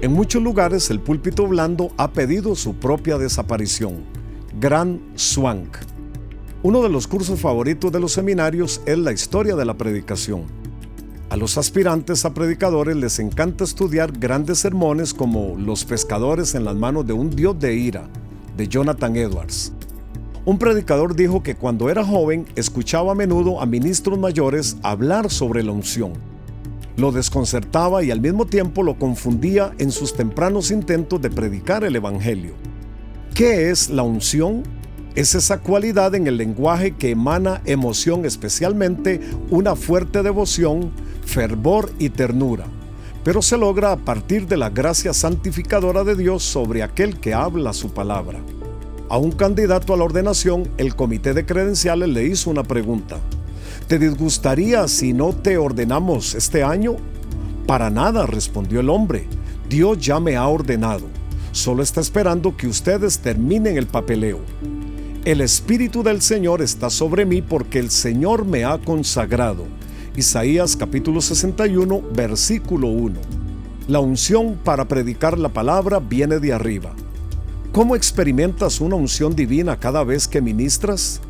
En muchos lugares el púlpito blando ha pedido su propia desaparición. Gran Swank. Uno de los cursos favoritos de los seminarios es la historia de la predicación. A los aspirantes a predicadores les encanta estudiar grandes sermones como Los pescadores en las manos de un dios de ira, de Jonathan Edwards. Un predicador dijo que cuando era joven escuchaba a menudo a ministros mayores hablar sobre la unción. Lo desconcertaba y al mismo tiempo lo confundía en sus tempranos intentos de predicar el Evangelio. ¿Qué es la unción? Es esa cualidad en el lenguaje que emana emoción, especialmente una fuerte devoción, fervor y ternura, pero se logra a partir de la gracia santificadora de Dios sobre aquel que habla su palabra. A un candidato a la ordenación, el comité de credenciales le hizo una pregunta. ¿Te disgustaría si no te ordenamos este año? Para nada, respondió el hombre. Dios ya me ha ordenado. Solo está esperando que ustedes terminen el papeleo. El Espíritu del Señor está sobre mí porque el Señor me ha consagrado Isaías capítulo 61, versículo 1. La unción para predicar la palabra viene de arriba. ¿Cómo experimentas una unción divina cada vez que ministras?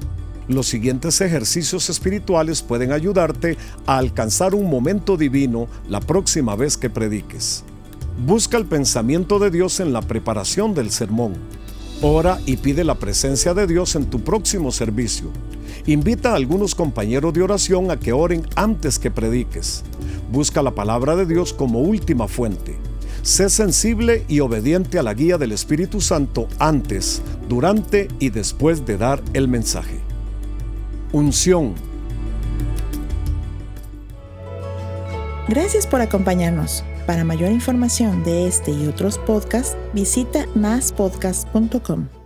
Los siguientes ejercicios espirituales pueden ayudarte a alcanzar un momento divino la próxima vez que prediques. Busca el pensamiento de Dios en la preparación del sermón. Ora y pide la presencia de Dios en tu próximo servicio. Invita a algunos compañeros de oración a que oren antes que prediques. Busca la palabra de Dios como última fuente. Sé sensible y obediente a la guía del Espíritu Santo antes, durante y después de dar el mensaje. Unción. Gracias por acompañarnos. Para mayor información de este y otros podcasts, visita maspodcast.com.